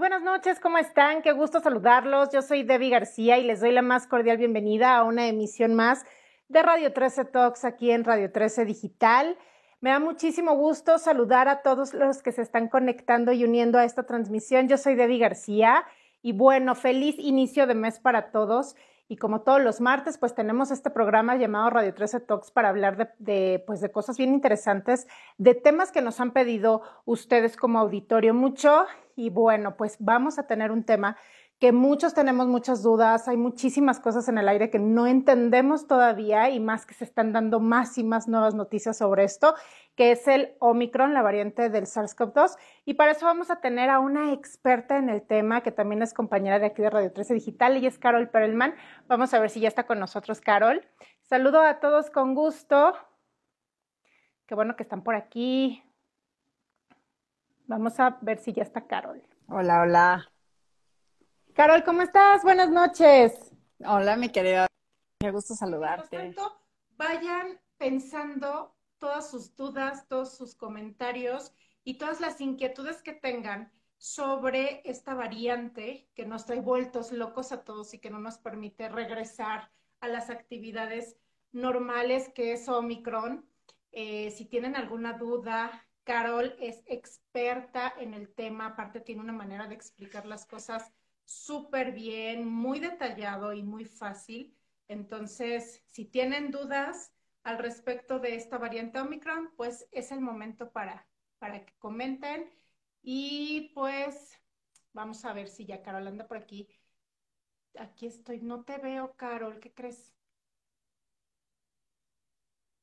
Buenas noches, ¿cómo están? Qué gusto saludarlos. Yo soy Debbie García y les doy la más cordial bienvenida a una emisión más de Radio 13 Talks aquí en Radio 13 Digital. Me da muchísimo gusto saludar a todos los que se están conectando y uniendo a esta transmisión. Yo soy Debbie García y bueno, feliz inicio de mes para todos. Y como todos los martes, pues tenemos este programa llamado Radio 13 Talks para hablar de, pues de cosas bien interesantes, de temas que nos han pedido ustedes como auditorio mucho. Y bueno, pues vamos a tener un tema que muchos tenemos muchas dudas, hay muchísimas cosas en el aire que no entendemos todavía y más que se están dando más y más nuevas noticias sobre esto, que es el Omicron, la variante del SARS-CoV-2. Y para eso vamos a tener a una experta en el tema, que también es compañera de aquí de Radio 13 Digital, y es Carol Perelman. Vamos a ver si ya está con nosotros Carol. Saludo a todos con gusto. Qué bueno que están por aquí. Vamos a ver si ya está Carol. Hola, hola. Carol, ¿cómo estás? Buenas noches. Hola, mi querida. Me gusta saludarte. Tanto, vayan pensando todas sus dudas, todos sus comentarios y todas las inquietudes que tengan sobre esta variante que nos trae vueltos locos a todos y que no nos permite regresar a las actividades normales que es Omicron. Eh, si tienen alguna duda, Carol es experta en el tema, aparte tiene una manera de explicar las cosas súper bien, muy detallado y muy fácil. Entonces, si tienen dudas al respecto de esta variante Omicron, pues es el momento para, para que comenten. Y pues vamos a ver si ya Carol anda por aquí. Aquí estoy, no te veo, Carol, ¿qué crees?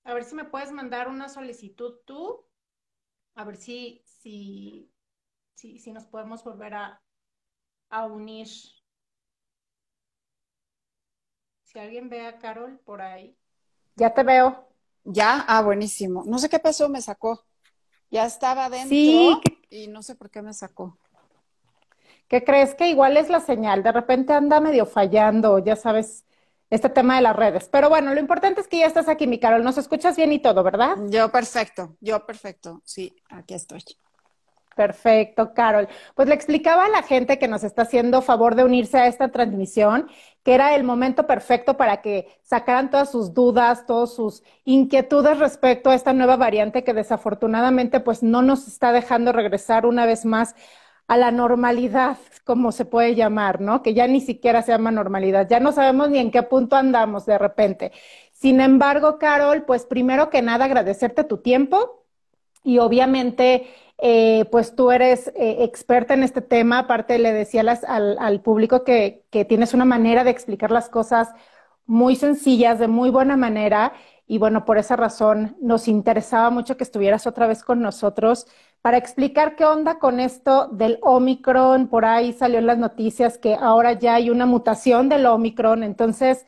A ver si me puedes mandar una solicitud tú a ver si, si, si, si nos podemos volver a, a unir. Si alguien ve a Carol por ahí. Ya te veo. Ya, ah, buenísimo. No sé qué pasó, me sacó. Ya estaba dentro sí, y no sé por qué me sacó. ¿Qué crees que igual es la señal? De repente anda medio fallando, ya sabes, este tema de las redes. Pero bueno, lo importante es que ya estás aquí, mi Carol. Nos escuchas bien y todo, ¿verdad? Yo perfecto, yo perfecto. Sí, aquí estoy. Perfecto, Carol. Pues le explicaba a la gente que nos está haciendo favor de unirse a esta transmisión que era el momento perfecto para que sacaran todas sus dudas, todas sus inquietudes respecto a esta nueva variante que desafortunadamente pues no nos está dejando regresar una vez más a la normalidad, como se puede llamar, ¿no? Que ya ni siquiera se llama normalidad, ya no sabemos ni en qué punto andamos de repente. Sin embargo, Carol, pues primero que nada agradecerte tu tiempo y obviamente, eh, pues tú eres eh, experta en este tema, aparte le decía al, público que tienes una manera de explicar las cosas muy sencillas, de muy buena manera, y bueno, por esa razón nos interesaba mucho que estuvieras otra vez con nosotros para explicar qué onda con esto del Omicron. Por ahí salió en las noticias que ahora ya hay una mutación del Omicron. Entonces,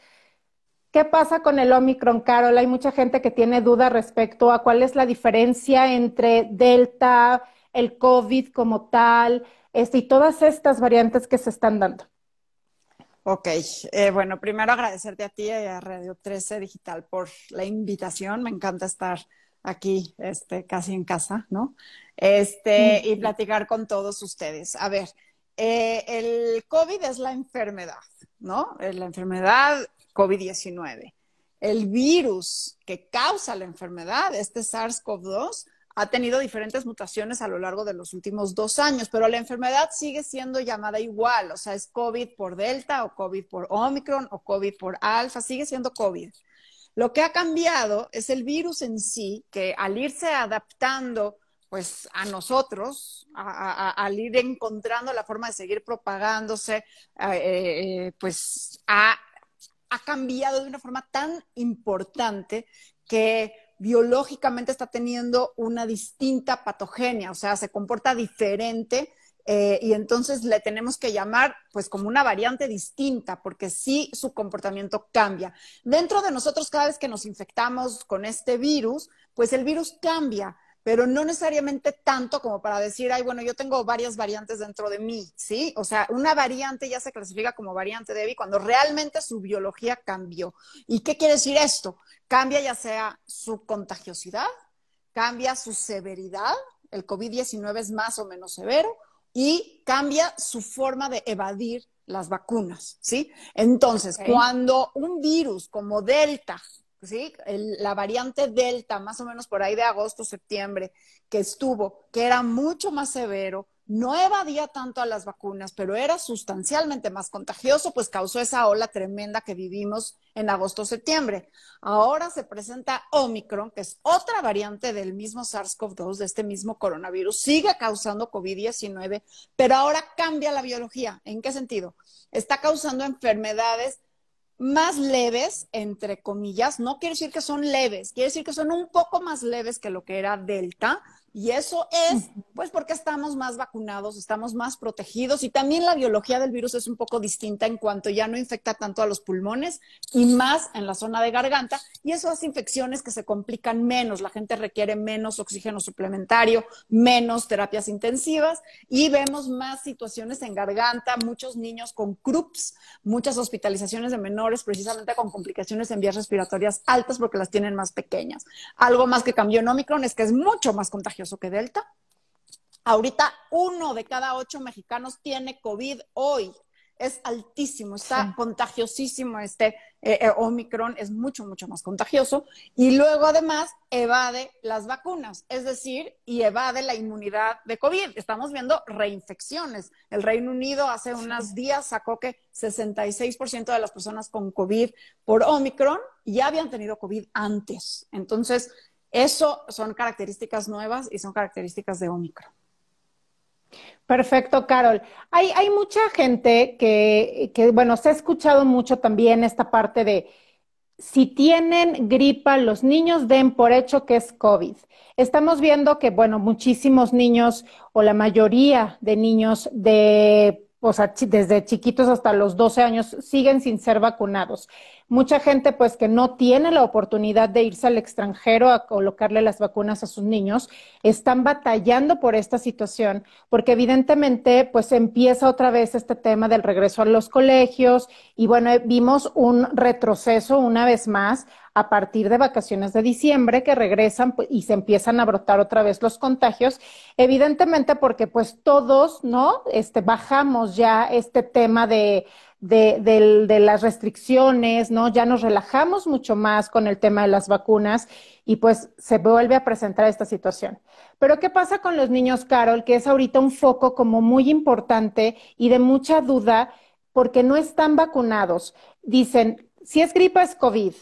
¿qué pasa con el Omicron, Carol? Hay mucha gente que tiene dudas respecto a cuál es la diferencia entre Delta, el COVID como tal, este, y todas estas variantes que se están dando. Ok, eh, bueno, primero agradecerte a ti y a Radio 13 Digital por la invitación. Me encanta estar aquí, este, casi en casa, ¿no? Este, y platicar con todos ustedes. A ver, eh, el COVID es la enfermedad, ¿no? Es la enfermedad COVID-19. El virus que causa la enfermedad, este SARS-CoV-2, ha tenido diferentes mutaciones a lo largo de los últimos dos años, pero la enfermedad sigue siendo llamada igual, o sea, es COVID por Delta o COVID por Omicron o COVID por Alfa, sigue siendo COVID. Lo que ha cambiado es el virus en sí, que al irse adaptando pues a nosotros, al ir encontrando la forma de seguir propagándose, eh, eh, pues ha, ha cambiado de una forma tan importante que biológicamente está teniendo una distinta patogenia, o sea, se comporta diferente eh, y entonces le tenemos que llamar pues como una variante distinta, porque sí su comportamiento cambia. Dentro de nosotros, cada vez que nos infectamos con este virus, pues el virus cambia pero no necesariamente tanto como para decir, ay, bueno, yo tengo varias variantes dentro de mí, ¿sí? O sea, una variante ya se clasifica como variante débil cuando realmente su biología cambió. ¿Y qué quiere decir esto? Cambia ya sea su contagiosidad, cambia su severidad, el COVID-19 es más o menos severo, y cambia su forma de evadir las vacunas, ¿sí? Entonces, cuando un virus como Delta, ¿sí? la variante Delta, más o menos por ahí de agosto, septiembre, que estuvo, que era mucho más severo, no evadía tanto a las vacunas, pero era sustancialmente más contagioso, pues causó esa ola tremenda que vivimos en agosto-septiembre. Ahora se presenta Omicron, que es otra variante del mismo SARS-CoV-2, de este mismo coronavirus, sigue causando COVID-19, pero ahora cambia la biología. ¿En qué sentido? Está causando enfermedades más leves, entre comillas, no quiere decir que son leves, quiere decir que son un poco más leves que lo que era Delta, y eso es, pues, porque estamos más vacunados, estamos más protegidos y también la biología del virus es un poco distinta en cuanto ya no infecta tanto a los pulmones y más en la zona de garganta. Y eso hace infecciones que se complican menos. La gente requiere menos oxígeno suplementario, menos terapias intensivas y vemos más situaciones en garganta, muchos niños con CRUPS, muchas hospitalizaciones de menores precisamente con complicaciones en vías respiratorias altas porque las tienen más pequeñas. Algo más que cambió en Omicron es que es mucho más contagioso que Delta. Ahorita uno de cada ocho mexicanos tiene COVID hoy. Es altísimo, está contagiosísimo este eh, eh, Omicron, es mucho, mucho más contagioso. Y luego además evade las vacunas, es decir, y evade la inmunidad de COVID. Estamos viendo reinfecciones. El Reino Unido hace unos días sacó que 66% de las personas con COVID por Omicron ya habían tenido COVID antes. Entonces, eso son características nuevas y son características de Omicron. Perfecto, Carol. Hay, hay mucha gente que, que, bueno, se ha escuchado mucho también esta parte de si tienen gripa, los niños den por hecho que es COVID. Estamos viendo que, bueno, muchísimos niños o la mayoría de niños de o sea, desde chiquitos hasta los 12 años, siguen sin ser vacunados. Mucha gente, pues, que no tiene la oportunidad de irse al extranjero a colocarle las vacunas a sus niños, están batallando por esta situación, porque evidentemente, pues, empieza otra vez este tema del regreso a los colegios y, bueno, vimos un retroceso una vez más a partir de vacaciones de diciembre que regresan pues, y se empiezan a brotar otra vez los contagios, evidentemente porque pues todos, ¿no? Este, bajamos ya este tema de, de, las restricciones, ¿no? Ya nos relajamos mucho más con el tema de las vacunas y pues se vuelve a presentar esta situación. Pero ¿qué pasa con los niños, Carol? Que es ahorita un foco como muy importante y de mucha duda porque no están vacunados. Dicen, si es gripa es COVID,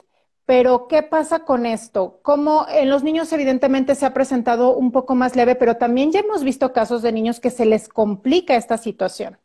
pero, ¿qué pasa con esto? Como en los niños evidentemente se ha presentado un poco más leve, pero también ya hemos visto casos de niños que se les complica esta situación.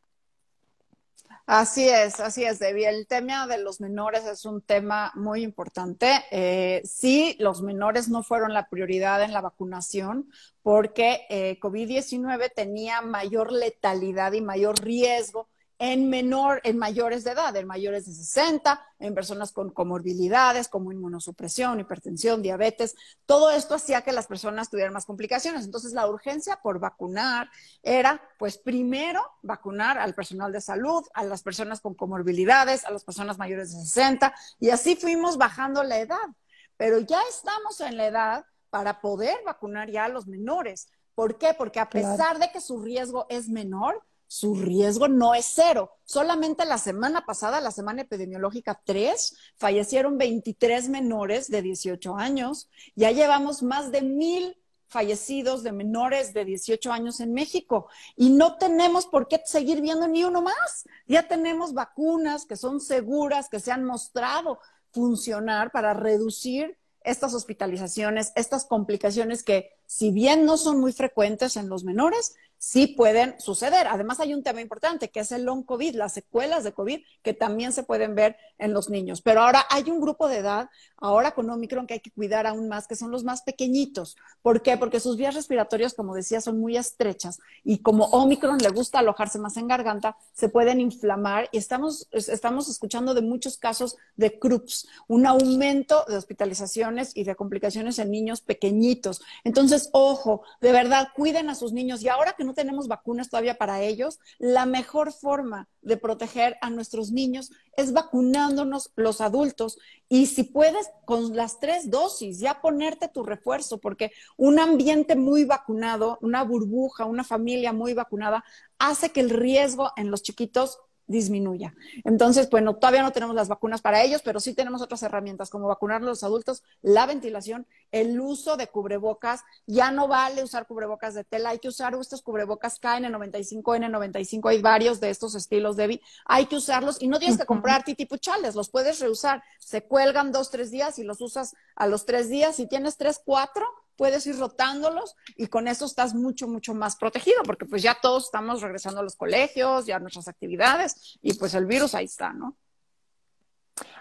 Así es, así es, Debbie. El tema de los menores es un tema muy importante. Eh, sí, los menores no fueron la prioridad en la vacunación porque eh, COVID-19 tenía mayor letalidad y mayor riesgo en menor, en mayores de edad, en mayores de 60, en personas con comorbilidades como inmunosupresión, hipertensión, diabetes. Todo esto hacía que las personas tuvieran más complicaciones. Entonces, la urgencia por vacunar era, pues, primero vacunar al personal de salud, a las personas con comorbilidades, a las personas mayores de 60, y así fuimos bajando la edad. Pero ya estamos en la edad para poder vacunar ya a los menores. ¿Por qué? Porque a pesar de que su riesgo es menor, su riesgo no es cero. Solamente la semana pasada, la semana epidemiológica 3, fallecieron 23 menores de 18 años. Ya llevamos más de mil fallecidos de menores de 18 años en México y no tenemos por qué seguir viendo ni uno más. Ya tenemos vacunas que son seguras, que se han mostrado funcionar para reducir estas hospitalizaciones, estas complicaciones que si bien no son muy frecuentes en los menores, sí pueden suceder. Además, hay un tema importante que es el long COVID, las secuelas de COVID, que también se pueden ver en los niños. Pero ahora hay un grupo de edad, ahora con Omicron, que hay que cuidar aún más, que son los más pequeñitos. ¿Por qué? Porque sus vías respiratorias, como decía, son muy estrechas y como Omicron le gusta alojarse más en garganta, se pueden inflamar y estamos, estamos escuchando de muchos casos de CRUPS, un aumento de hospitalizaciones y de complicaciones en niños pequeñitos. Entonces, ojo, de verdad, cuiden a sus niños y ahora que no tenemos vacunas todavía para ellos, la mejor forma de proteger a nuestros niños es vacunándonos los adultos. Y si puedes, con las tres dosis, ya ponerte tu refuerzo, porque un ambiente muy vacunado, una burbuja, una familia muy vacunada, hace que el riesgo en los chiquitos disminuya. Entonces, bueno, todavía no tenemos las vacunas para ellos, pero sí tenemos otras herramientas como vacunar a los adultos, la ventilación, el uso de cubrebocas. Ya no vale usar cubrebocas de tela, hay que usar estos cubrebocas KN95, N95, hay varios de estos estilos, Debbie. Hay que usarlos y no tienes que comprar titipuchales, los puedes reusar. Se cuelgan dos, tres días y los usas a los tres días. Si tienes tres, cuatro, puedes ir rotándolos y con eso estás mucho, mucho más protegido, porque pues ya todos estamos regresando a los colegios, ya nuestras actividades y pues el virus ahí está, ¿no?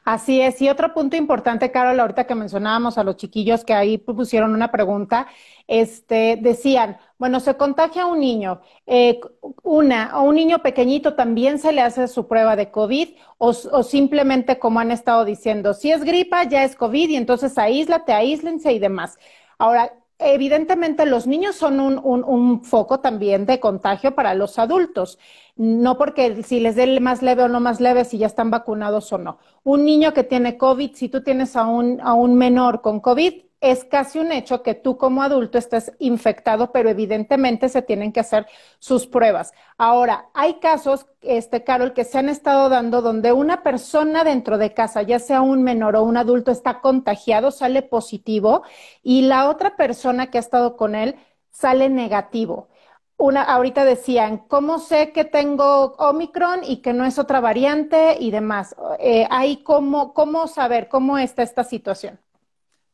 Así es. Y otro punto importante, Carol, ahorita que mencionábamos a los chiquillos que ahí pusieron una pregunta, este, decían, bueno, se contagia un niño, eh, una, a un niño pequeñito también se le hace su prueba de COVID o, o, simplemente como han estado diciendo, si es gripa, ya es COVID y entonces aíslate, aíslense y demás. Ahora, evidentemente los niños son un, foco también de contagio para los adultos. No porque si les dé más leve o no más leve, si ya están vacunados o no. Un niño que tiene COVID, si tú tienes a un, a un menor con COVID, es casi un hecho que tú como adulto estés infectado, pero evidentemente se tienen que hacer sus pruebas. Ahora, hay casos, este, Carol, que se han estado dando donde una persona dentro de casa, ya sea un menor o un adulto, está contagiado, sale positivo, y la otra persona que ha estado con él sale negativo. Una, ahorita decían, ¿cómo sé que tengo Omicron y que no es otra variante y demás? Eh, cómo, ¿Cómo saber cómo está esta situación?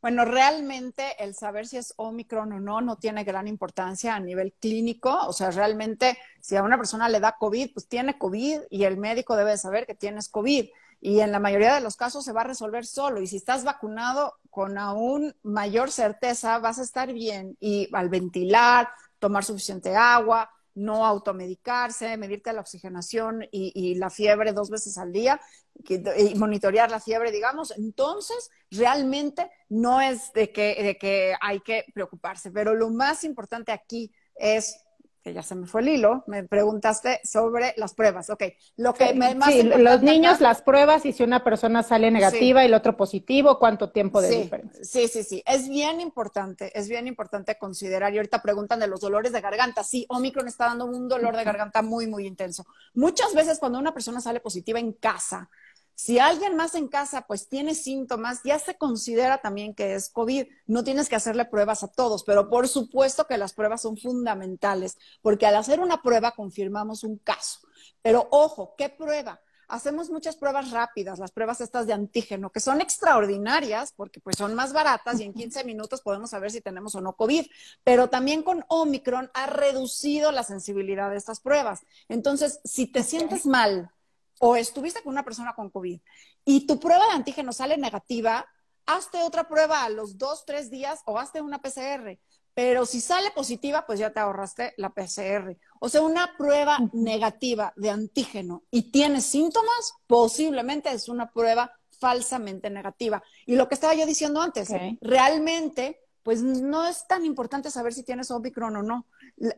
Bueno, realmente el saber si es Omicron o no no tiene gran importancia a nivel clínico. O sea, realmente si a una persona le da COVID, pues tiene COVID y el médico debe saber que tienes COVID. Y en la mayoría de los casos se va a resolver solo. Y si estás vacunado con aún mayor certeza, vas a estar bien. Y al ventilar, tomar suficiente agua, no automedicarse, medirte la oxigenación y, la fiebre dos veces al día y monitorear la fiebre, digamos. Entonces, realmente no es de que, de que hay que preocuparse, pero lo más importante aquí es ya se me fue el hilo, me preguntaste sobre las pruebas. Ok, lo que me, más sí, los niños, las pruebas y si una persona sale negativa y el otro positivo, ¿cuánto tiempo de diferencia? Sí, sí, sí, es bien importante, es bien importante considerar. Y ahorita preguntan de los dolores de garganta. Sí, Omicron está dando un dolor de garganta muy, muy intenso. Muchas veces cuando una persona sale positiva en casa, si alguien más en casa pues tiene síntomas, ya se considera también que es COVID. No tienes que hacerle pruebas a todos, pero por supuesto que las pruebas son fundamentales, porque al hacer una prueba confirmamos un caso. Pero ojo, ¿qué prueba? Hacemos muchas pruebas rápidas, las pruebas estas de antígeno, que son extraordinarias porque pues son más baratas y en 15 minutos podemos saber si tenemos o no COVID. Pero también con Omicron ha reducido la sensibilidad de estas pruebas. Entonces, si te sientes mal, o estuviste con una persona con COVID y tu prueba de antígeno sale negativa, hazte otra prueba a los dos, tres días o hazte una PCR. Pero si sale positiva, pues ya te ahorraste la PCR. O sea, una prueba negativa de antígeno y tienes síntomas, posiblemente es una prueba falsamente negativa. Y lo que estaba yo diciendo antes, realmente, pues no es tan importante saber si tienes Omicron o no.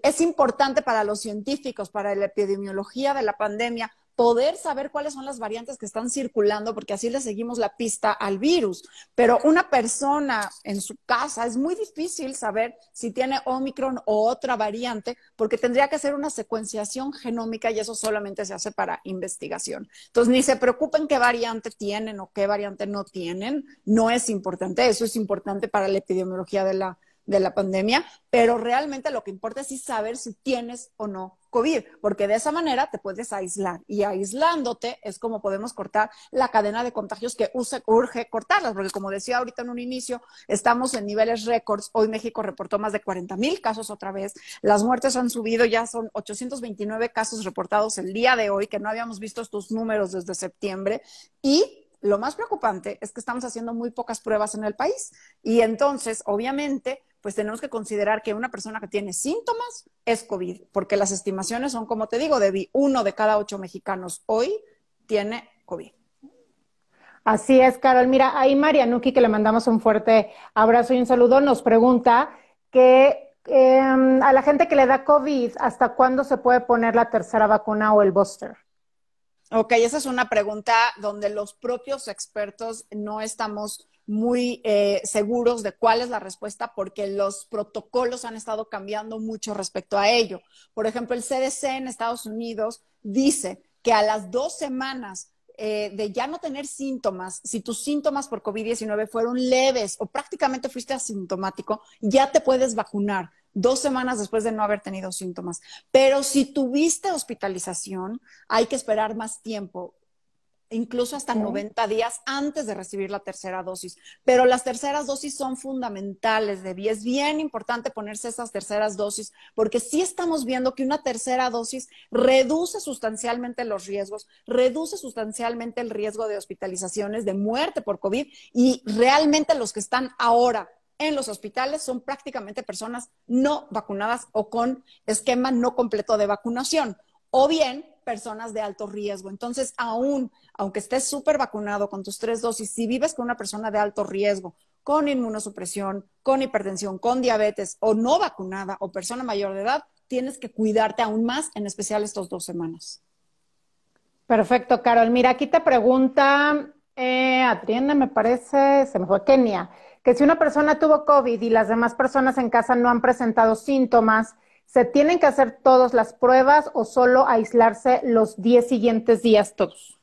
Es importante para los científicos, para la epidemiología de la pandemia, poder saber cuáles son las variantes que están circulando, porque así le seguimos la pista al virus. Pero una persona en su casa es muy difícil saber si tiene Omicron o otra variante, porque tendría que hacer una secuenciación genómica y eso solamente se hace para investigación. Entonces, ni se preocupen qué variante tienen o qué variante no tienen, no es importante, eso es importante para la epidemiología de la, de la pandemia, pero realmente lo que importa es saber si tienes o no COVID, porque de esa manera te puedes aislar y aislándote es como podemos cortar la cadena de contagios que urge cortarlas, porque como decía ahorita en un inicio, estamos en niveles récords. Hoy México reportó más de 40 mil casos otra vez. Las muertes han subido, ya son 829 casos reportados el día de hoy, que no habíamos visto estos números desde septiembre. Y lo más preocupante es que estamos haciendo muy pocas pruebas en el país. Y entonces, obviamente, pues tenemos que considerar que una persona que tiene síntomas es COVID, porque las estimaciones son, como te digo, de uno de cada ocho mexicanos hoy tiene COVID. Así es, Carol. Mira, ahí Marianuki, que le mandamos un fuerte abrazo y un saludo, nos pregunta que em, a la gente que le da COVID, ¿hasta cuándo se puede poner la tercera vacuna o el booster? Ok, esa es una pregunta donde los propios expertos no estamos muy eh, seguros de cuál es la respuesta porque los protocolos han estado cambiando mucho respecto a ello. Por ejemplo, el CDC en Estados Unidos dice que a las dos semanas eh, de ya no tener síntomas, si tus síntomas por COVID-19 fueron leves o prácticamente fuiste asintomático, ya te puedes vacunar dos semanas después de no haber tenido síntomas. Pero si tuviste hospitalización, hay que esperar más tiempo incluso hasta 90 días antes de recibir la tercera dosis. Pero las terceras dosis son fundamentales, Debbie. Es bien importante ponerse esas terceras dosis porque sí estamos viendo que una tercera dosis reduce sustancialmente los riesgos, reduce sustancialmente el riesgo de hospitalizaciones, de muerte por COVID y realmente los que están ahora en los hospitales son prácticamente personas no vacunadas o con esquema no completo de vacunación o bien personas de alto riesgo. Entonces, aún, aunque estés súper vacunado con tus tres dosis, si vives con una persona de alto riesgo, con inmunosupresión, con hipertensión, con diabetes o no vacunada o persona mayor de edad, tienes que cuidarte aún más, en especial estas dos semanas. Perfecto, Carol. Mira, aquí te pregunta eh, Adriana, me parece, se me fue Kenia, que si una persona tuvo COVID y las demás personas en casa no han presentado síntomas, ¿Se tienen que hacer todas las pruebas o solo aislarse los 10 siguientes días todos?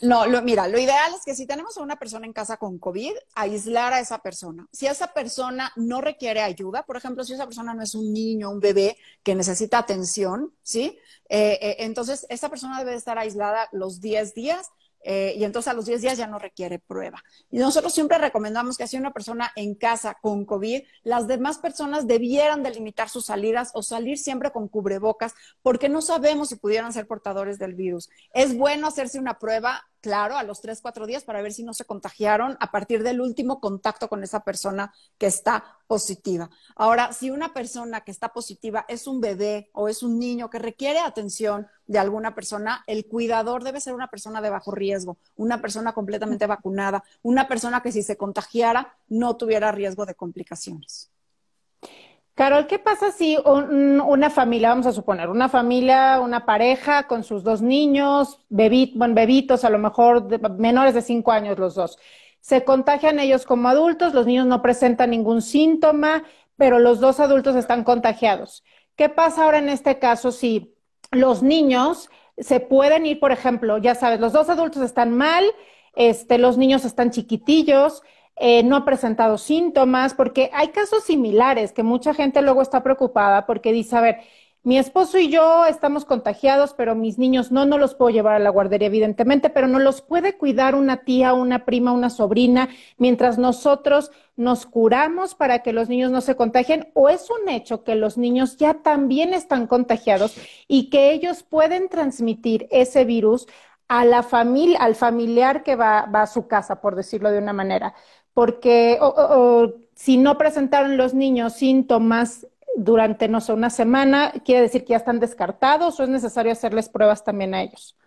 No, mira, lo ideal es que si tenemos a una persona en casa con COVID, aislar a esa persona. Si esa persona no requiere ayuda, por ejemplo, si esa persona no es un niño, un bebé que necesita atención, ¿sí? Eh, eh, entonces, esa persona debe estar aislada los 10 días eh, y entonces a los 10 días ya no requiere prueba. Y nosotros siempre recomendamos que si una persona en casa con COVID, las demás personas debieran delimitar sus salidas o salir siempre con cubrebocas porque no sabemos si pudieran ser portadores del virus. Es bueno hacerse una prueba claro, a los tres, cuatro días para ver si no se contagiaron a partir del último contacto con esa persona que está positiva. Ahora, si una persona que está positiva es un bebé o es un niño que requiere atención de alguna persona, el cuidador debe ser una persona de bajo riesgo, una persona completamente vacunada, una persona que si se contagiara no tuviera riesgo de complicaciones. Carol, ¿qué pasa si una familia, vamos a suponer, una familia, una pareja con sus dos niños, bueno, bebitos, a lo mejor menores de cinco años los dos, se contagian ellos como adultos, los niños no presentan ningún síntoma, pero los dos adultos están contagiados? ¿Qué pasa ahora en este caso si los niños se pueden ir, por ejemplo, ya sabes, los dos adultos están mal, este, los niños están chiquitillos, eh, no ha presentado síntomas, porque hay casos similares que mucha gente luego está preocupada porque dice, a ver, mi esposo y yo estamos contagiados, pero mis niños no, no los puedo llevar a la guardería, evidentemente, pero no los puede cuidar una tía, una prima, una sobrina, mientras nosotros nos curamos para que los niños no se contagien, o es un hecho que los niños ya también están contagiados y que ellos pueden transmitir ese virus a la familia, al familiar que va, va a su casa, por decirlo de una manera porque si no presentaron los niños síntomas durante, no sé, una semana, quiere decir que ya están descartados o es necesario hacerles pruebas también a ellos.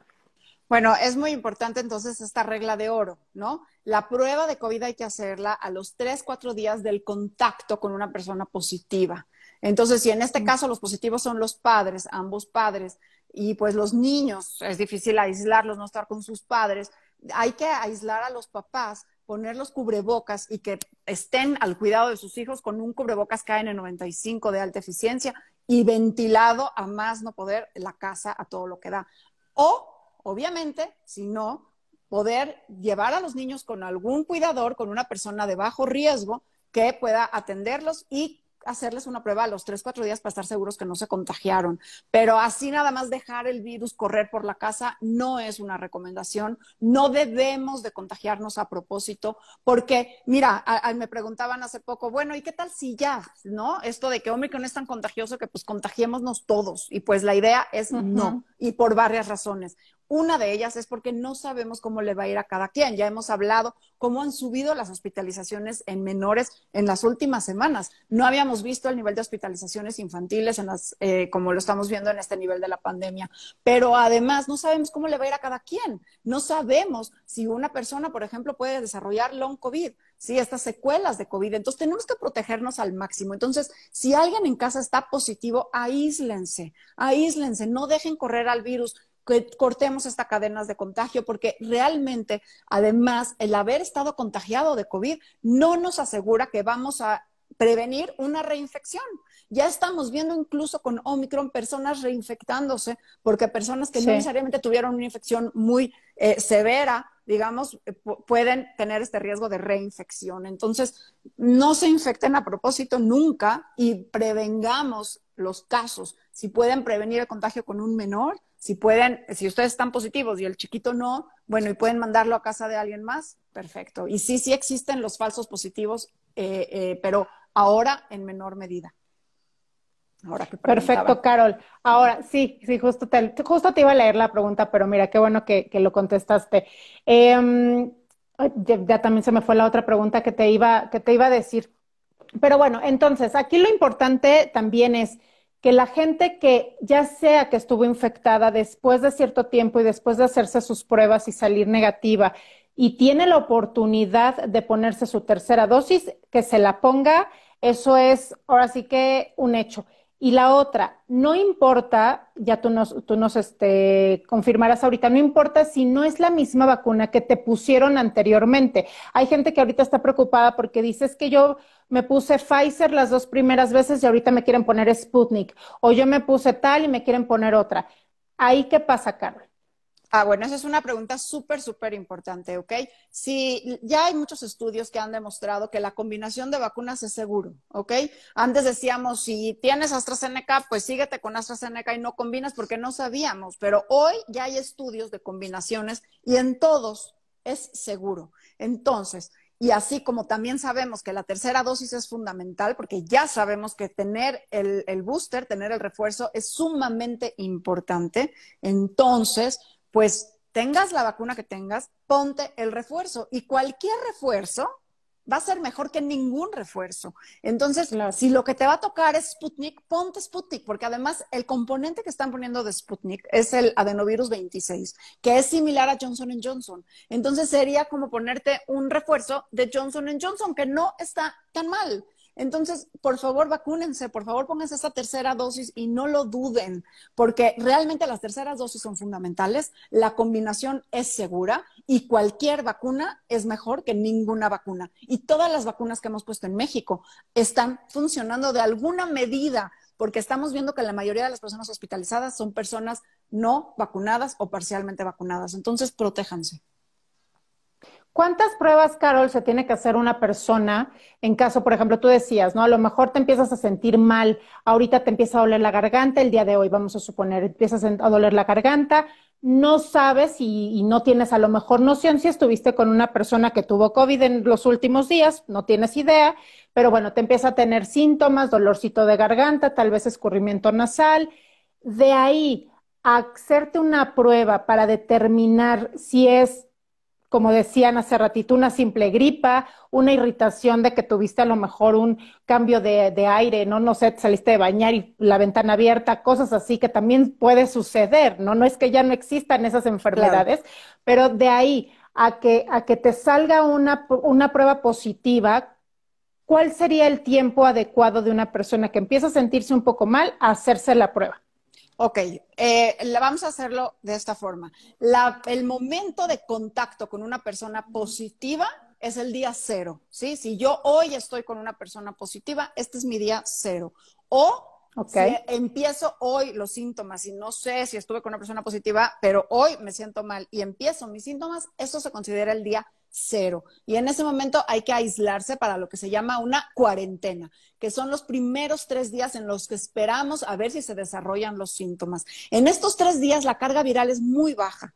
Bueno, es muy importante entonces esta regla de oro, ¿no? La prueba de COVID hay que hacerla a los tres, cuatro días del contacto con una persona positiva. Entonces, si en este mm. caso los positivos son los padres, ambos padres, y pues los niños, es difícil aislarlos, no estar con sus padres, hay que aislar a los papás poner los cubrebocas y que estén al cuidado de sus hijos con un cubrebocas KN95 de alta eficiencia y ventilado a más no poder la casa a todo lo que da. O, obviamente, si no, poder llevar a los niños con algún cuidador, con una persona de bajo riesgo que pueda atenderlos y hacerles una prueba a los tres, cuatro días para estar seguros que no se contagiaron. Pero así nada más dejar el virus correr por la casa no es una recomendación. No debemos de contagiarnos a propósito, porque, mira, me preguntaban hace poco, bueno, ¿y qué tal si ya, no? Esto de que Omicron es tan contagioso que pues contagiémonos todos. Y pues la idea es no, y por varias razones. Una de ellas es porque no sabemos cómo le va a ir a cada quien. Ya hemos hablado cómo han subido las hospitalizaciones en menores en las últimas semanas. No habíamos visto el nivel de hospitalizaciones infantiles en las, eh, como lo estamos viendo en este nivel de la pandemia. Pero además no sabemos cómo le va a ir a cada quien. No sabemos si una persona, por ejemplo, puede desarrollar long COVID. Sí, estas secuelas de COVID. Entonces tenemos que protegernos al máximo. Entonces, si alguien en casa está positivo, aíslense, aíslense, no dejen correr al virus que cortemos estas cadenas de contagio, porque realmente, además, el haber estado contagiado de COVID no nos asegura que vamos a prevenir una reinfección. Ya estamos viendo incluso con Omicron personas reinfectándose, porque personas que no necesariamente tuvieron una infección muy eh, severa, digamos, eh, pueden tener este riesgo de reinfección. Entonces, no se infecten a propósito nunca y prevengamos los casos. Si pueden prevenir el contagio con un menor, si pueden, si ustedes están positivos y el chiquito no, bueno, y pueden mandarlo a casa de alguien más, perfecto. Y sí, sí existen los falsos positivos, eh, eh, pero ahora en menor medida. Ahora que Perfecto, Carol. Ahora, sí, sí, justo te, justo te iba a leer la pregunta, pero mira, qué bueno que, lo contestaste. Em, ya, también se me fue la otra pregunta que te iba, que te iba a decir. Pero bueno, entonces, aquí lo importante también es que la gente que ya sea que estuvo infectada después de cierto tiempo y después de hacerse sus pruebas y salir negativa y tiene la oportunidad de ponerse su tercera dosis, que se la ponga, eso es ahora sí que un hecho. Y la otra, no importa, ya tú nos, tú nos este, confirmarás ahorita, no importa si no es la misma vacuna que te pusieron anteriormente. Hay gente que ahorita está preocupada porque dices que yo me puse Pfizer las dos primeras veces y ahorita me quieren poner Sputnik. O yo me puse tal y me quieren poner otra. ¿Ahí qué pasa, Carol? Ah, bueno, esa es una pregunta súper, súper importante, ¿ok? Si ya hay muchos estudios que han demostrado que la combinación de vacunas es seguro, ¿ok? Antes decíamos, si tienes AstraZeneca, pues síguete con AstraZeneca y no combinas porque no sabíamos, pero hoy ya hay estudios de combinaciones y en todos es seguro. Entonces, y así como también sabemos que la tercera dosis es fundamental, porque ya sabemos que tener el, el booster, tener el refuerzo es sumamente importante, entonces pues tengas la vacuna que tengas, ponte el refuerzo. Y cualquier refuerzo va a ser mejor que ningún refuerzo. Entonces, si lo que te va a tocar es Sputnik, ponte Sputnik, porque además el componente que están poniendo de Sputnik es el adenovirus 26, que es similar a Johnson Johnson. Entonces, sería como ponerte un refuerzo de Johnson Johnson, que no está tan mal. Entonces, por favor, vacúnense, por favor, pónganse esa tercera dosis y no lo duden, porque realmente las terceras dosis son fundamentales, la combinación es segura y cualquier vacuna es mejor que ninguna vacuna. Y todas las vacunas que hemos puesto en México están funcionando de alguna medida, porque estamos viendo que la mayoría de las personas hospitalizadas son personas no vacunadas o parcialmente vacunadas. Entonces, protéjanse. ¿Cuántas pruebas, Carol, se tiene que hacer una persona en caso, por ejemplo, tú decías, ¿no? A lo mejor te empiezas a sentir mal, ahorita te empieza a doler la garganta, el día de hoy, vamos a suponer, empiezas a doler la garganta, no sabes y, no tienes a lo mejor noción si estuviste con una persona que tuvo COVID en los últimos días, no tienes idea, pero bueno, te empieza a tener síntomas, dolorcito de garganta, tal vez escurrimiento nasal. De ahí a hacerte una prueba para determinar si es como decían hace ratito, una simple gripa, una irritación de que tuviste a lo mejor un cambio de, aire, ¿no? No sé, saliste de bañar y la ventana abierta, cosas así que también puede suceder, ¿no? No es que ya no existan esas enfermedades, pero de ahí a que, a que te salga una, una prueba positiva, ¿cuál sería el tiempo adecuado de una persona que empieza a sentirse un poco mal a hacerse la prueba? Ok, eh, vamos a hacerlo de esta forma. el momento de contacto con una persona positiva es el día cero, ¿sí? Si yo hoy estoy con una persona positiva, este es mi día cero. O Si empiezo hoy los síntomas y no sé si estuve con una persona positiva, pero hoy me siento mal y empiezo mis síntomas, eso se considera el día cero. Y en ese momento hay que aislarse para lo que se llama una cuarentena, que son los primeros tres días en los que esperamos a ver si se desarrollan los síntomas. En estos tres días la carga viral es muy baja.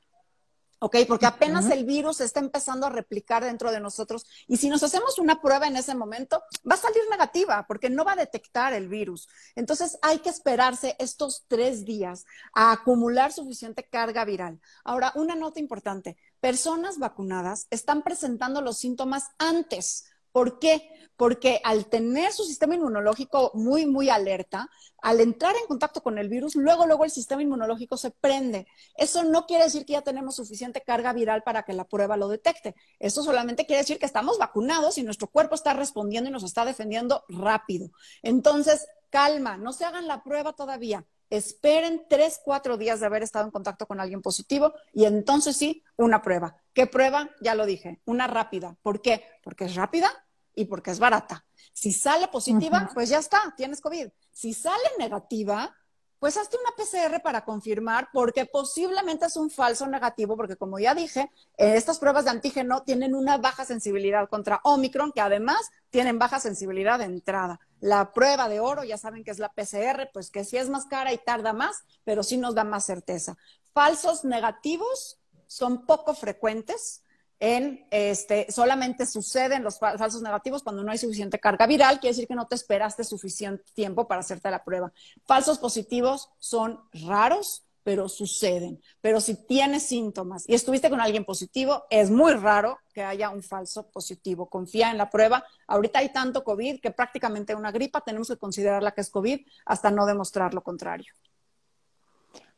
¿Ok? Porque apenas el virus está empezando a replicar dentro de nosotros y si nos hacemos una prueba en ese momento, va a salir negativa porque no va a detectar el virus. Entonces hay que esperarse estos tres días a acumular suficiente carga viral. Ahora, una nota importante, personas vacunadas están presentando los síntomas antes ¿Por qué? Porque al tener su sistema inmunológico muy, muy alerta, al entrar en contacto con el virus, luego, luego el sistema inmunológico se prende. Eso no quiere decir que ya tenemos suficiente carga viral para que la prueba lo detecte. Eso solamente quiere decir que estamos vacunados y nuestro cuerpo está respondiendo y nos está defendiendo rápido. Entonces, calma, no se hagan la prueba todavía. Esperen tres, cuatro días de haber estado en contacto con alguien positivo y entonces sí, una prueba. ¿Qué prueba? Ya lo dije, una rápida. ¿Por qué? Porque es rápida, y porque es barata. Si sale positiva, pues ya está, tienes COVID. Si sale negativa, pues hazte una PCR para confirmar, porque posiblemente es un falso negativo, porque como ya dije, estas pruebas de antígeno tienen una baja sensibilidad contra Omicron, que además tienen baja sensibilidad de entrada. La prueba de oro, ya saben que es la PCR, pues que sí es más cara y tarda más, pero sí nos da más certeza. Falsos negativos son poco frecuentes, en este, solamente suceden los falsos negativos cuando no hay suficiente carga viral, quiere decir que no te esperaste suficiente tiempo para hacerte la prueba. Falsos positivos son raros, pero suceden. Pero si tienes síntomas y estuviste con alguien positivo, es muy raro que haya un falso positivo. Confía en la prueba. Ahorita hay tanto COVID que prácticamente una gripa tenemos que considerarla que es COVID hasta no demostrar lo contrario.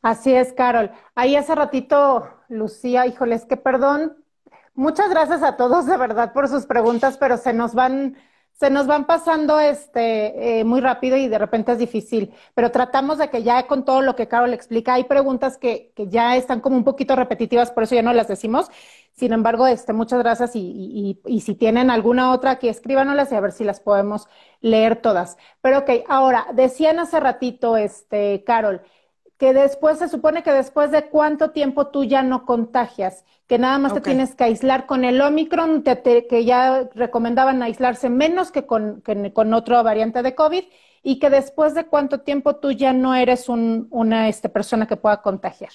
Así es, Carol. Ahí hace ratito, Lucía, híjole, es que perdón, Muchas gracias a todos de verdad por sus preguntas, pero se nos van, se nos van pasando este, eh, muy rápido y de repente es difícil. Pero tratamos de que ya con todo lo que Carol explica, hay preguntas que, que ya están como un poquito repetitivas, por eso ya no las decimos. Sin embargo, este, muchas gracias y, y, y, si tienen alguna otra, que escríbanoslas y a ver si las podemos leer todas. Pero ok, ahora, decían hace ratito, este, Carol, que después se supone que después de cuánto tiempo tú ya no contagias, que nada más te tienes que aislar con el Omicron, que ya recomendaban aislarse menos que con, con otra variante de COVID, y que después de cuánto tiempo tú ya no eres una este, persona que pueda contagiar.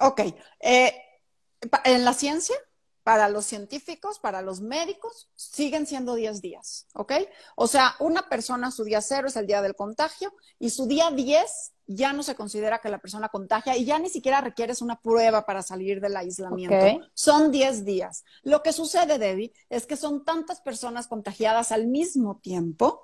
Ok. Eh, en la ciencia, para los científicos, para los médicos, siguen siendo 10 días, ¿ok? O sea, una persona, su día cero es el día del contagio y su día 10 ya no se considera que la persona contagia y ya ni siquiera requieres una prueba para salir del aislamiento. Son 10 días. Lo que sucede, Debbie, es que son tantas personas contagiadas al mismo tiempo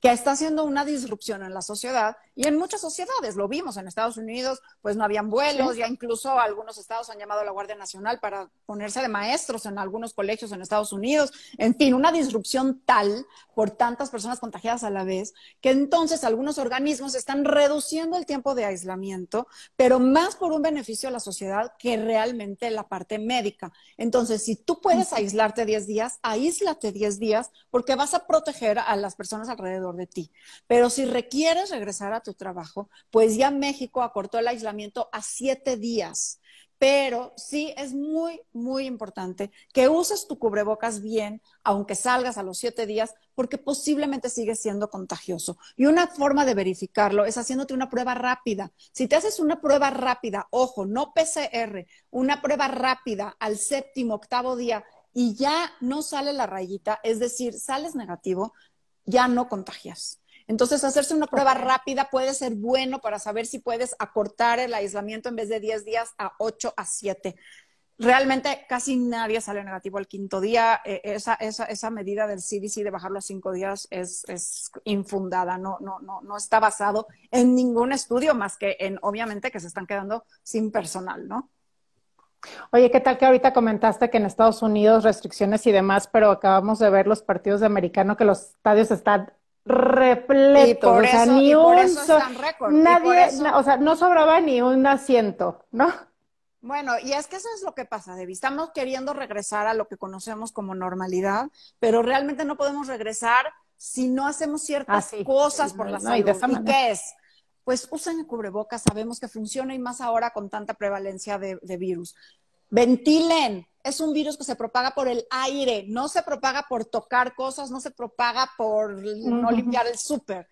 que está haciendo una disrupción en la sociedad y en muchas sociedades. Lo vimos en Estados Unidos, pues no habían vuelos, ya incluso algunos estados han llamado a la Guardia Nacional para ponerse de maestros en algunos colegios en Estados Unidos. En fin, una disrupción tal por tantas personas contagiadas a la vez que entonces algunos organismos están reduciendo el tiempo de aislamiento, pero más por un beneficio a la sociedad que realmente la parte médica. Entonces, si tú puedes aislarte 10 días, aíslate 10 días porque vas a proteger a las personas alrededor de ti. Pero si requieres regresar a tu trabajo, pues ya México acortó el aislamiento a siete días. Pero sí es muy, muy importante que uses tu cubrebocas bien, aunque salgas a los siete días, porque posiblemente sigues siendo contagioso. Y una forma de verificarlo es haciéndote una prueba rápida. Si te haces una prueba rápida, ojo, no PCR, una prueba rápida al séptimo, octavo día y ya no sale la rayita, es decir, sales negativo, ya no contagias. Entonces, hacerse una prueba rápida puede ser bueno para saber si puedes acortar el aislamiento en vez de 10 días a 8 a 7. Realmente casi nadie sale negativo al quinto día. E, esa, esa, esa, medida del CDC de bajarlo a cinco días es, es infundada, no, no, no, no está basado en ningún estudio más que en, obviamente, que se están quedando sin personal, ¿no? Oye, ¿qué tal que ahorita comentaste que en Estados Unidos restricciones y demás, pero acabamos de ver los partidos de americano que los estadios están repletos, o sea, ni un nadie, o sea, no sobraba ni un asiento, ¿no? Bueno, y es que eso es lo que pasa, Debbie. Estamos queriendo regresar a lo que conocemos como normalidad, pero realmente no podemos regresar si no hacemos ciertas cosas por la salud. ¿Y qué es? Pues usen el cubrebocas, sabemos que funciona y más ahora con tanta prevalencia de, de virus. Ventilen, es un virus que se propaga por el aire, no se propaga por tocar cosas, no se propaga por no limpiar el súper,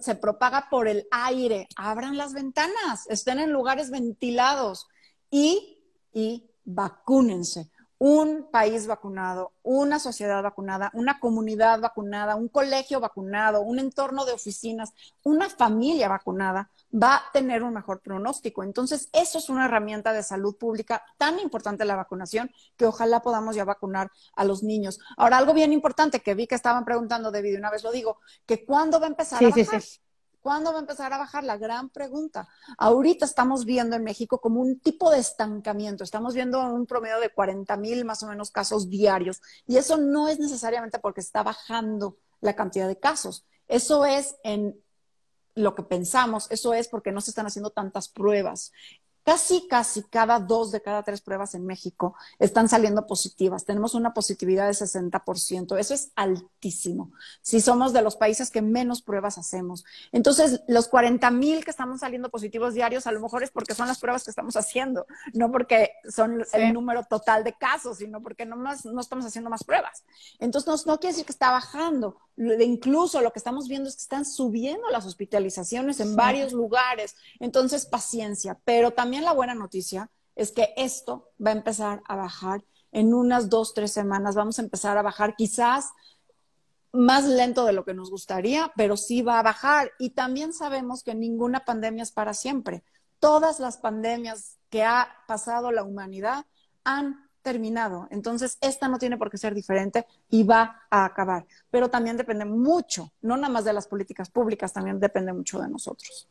se propaga por el aire. Abran las ventanas, estén en lugares ventilados y, y vacúnense un país vacunado, una sociedad vacunada, una comunidad vacunada, un colegio vacunado, un entorno de oficinas, una familia vacunada, va a tener un mejor pronóstico. Entonces, eso es una herramienta de salud pública tan importante la vacunación que ojalá podamos ya vacunar a los niños. Ahora, algo bien importante que vi que estaban preguntando, David, una vez lo digo, que cuándo va a empezar a bajar. ¿Cuándo va a empezar a bajar? La gran pregunta. Ahorita estamos viendo en México como un tipo de estancamiento. Estamos viendo un promedio de 40 mil más o menos casos diarios. Y eso no es necesariamente porque está bajando la cantidad de casos. Eso es en lo que pensamos, eso es porque no se están haciendo tantas pruebas. Casi, casi cada dos de cada tres pruebas en México están saliendo positivas. Tenemos una positividad de 60%. Eso es altísimo. Si somos de los países que menos pruebas hacemos. Entonces, los 40 mil que estamos saliendo positivos diarios, a lo mejor es porque son las pruebas que estamos haciendo, no porque son el número total de casos, sino porque no, más, no estamos haciendo más pruebas. Entonces, no, no quiere decir que está bajando. Incluso lo que estamos viendo es que están subiendo las hospitalizaciones en varios lugares. Entonces, paciencia. Pero también la buena noticia es que esto va a empezar a bajar en unas dos, tres semanas. Vamos a empezar a bajar quizás más lento de lo que nos gustaría, pero sí va a bajar. Y también sabemos que ninguna pandemia es para siempre. Todas las pandemias que ha pasado la humanidad han terminado. Entonces, esta no tiene por qué ser diferente y va a acabar. Pero también depende mucho, no nada más de las políticas públicas, también depende mucho de nosotros.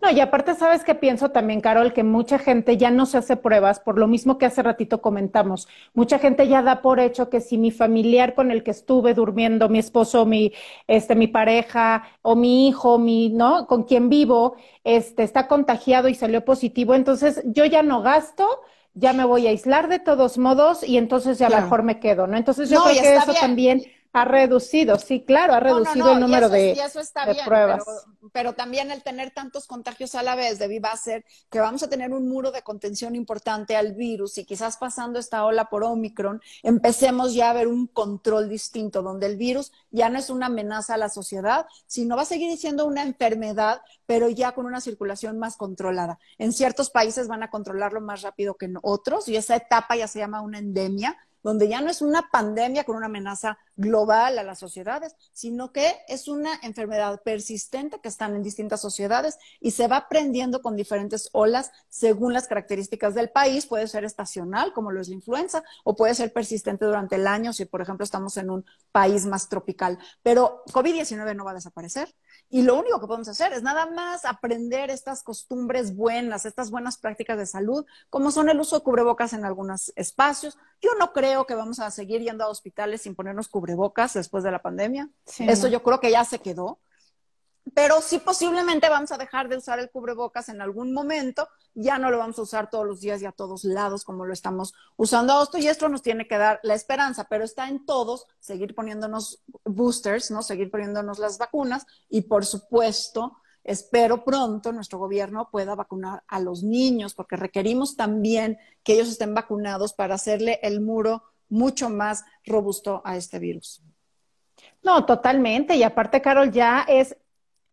No, y aparte, ¿sabes qué pienso también, Carol? Que mucha gente ya no se hace pruebas, por lo mismo que hace ratito comentamos. Mucha gente ya da por hecho que si mi familiar con el que estuve durmiendo, mi esposo, mi, este, mi pareja, o mi hijo, mi, ¿no? Con quien vivo, este, está contagiado y salió positivo, entonces yo ya no gasto, ya me voy a aislar de todos modos y entonces ya mejor me quedo, ¿no? Entonces yo creo que eso también ha reducido, sí, claro, ha reducido el número de, pruebas. Pero, también el tener tantos contagios a la vez de va a ser que vamos a tener un muro de contención importante al virus y quizás pasando esta ola por Omicron, empecemos ya a ver un control distinto, donde el virus ya no es una amenaza a la sociedad, sino va a seguir siendo una enfermedad, pero ya con una circulación más controlada. En ciertos países van a controlarlo más rápido que en otros y esa etapa ya se llama una endemia donde ya no es una pandemia con una amenaza global a las sociedades, sino que es una enfermedad persistente que están en distintas sociedades y se va aprendiendo con diferentes olas según las características del país. Puede ser estacional, como lo es la influenza, o puede ser persistente durante el año si, por ejemplo, estamos en un país más tropical. Pero COVID-19 no va a desaparecer. Y lo único que podemos hacer es nada más aprender estas costumbres buenas, estas buenas prácticas de salud, como son el uso de cubrebocas en algunos espacios. Yo no creo que vamos a seguir yendo a hospitales sin ponernos cubrebocas después de la pandemia. Eso yo creo que ya se quedó pero sí posiblemente vamos a dejar de usar el cubrebocas en algún momento, ya no lo vamos a usar todos los días y a todos lados como lo estamos usando esto y esto nos tiene que dar la esperanza, pero está en todos seguir poniéndonos boosters, ¿no? Seguir poniéndonos las vacunas y por supuesto, espero pronto nuestro gobierno pueda vacunar a los niños porque requerimos también que ellos estén vacunados para hacerle el muro mucho más robusto a este virus. No, totalmente. Y aparte, Carol, ya es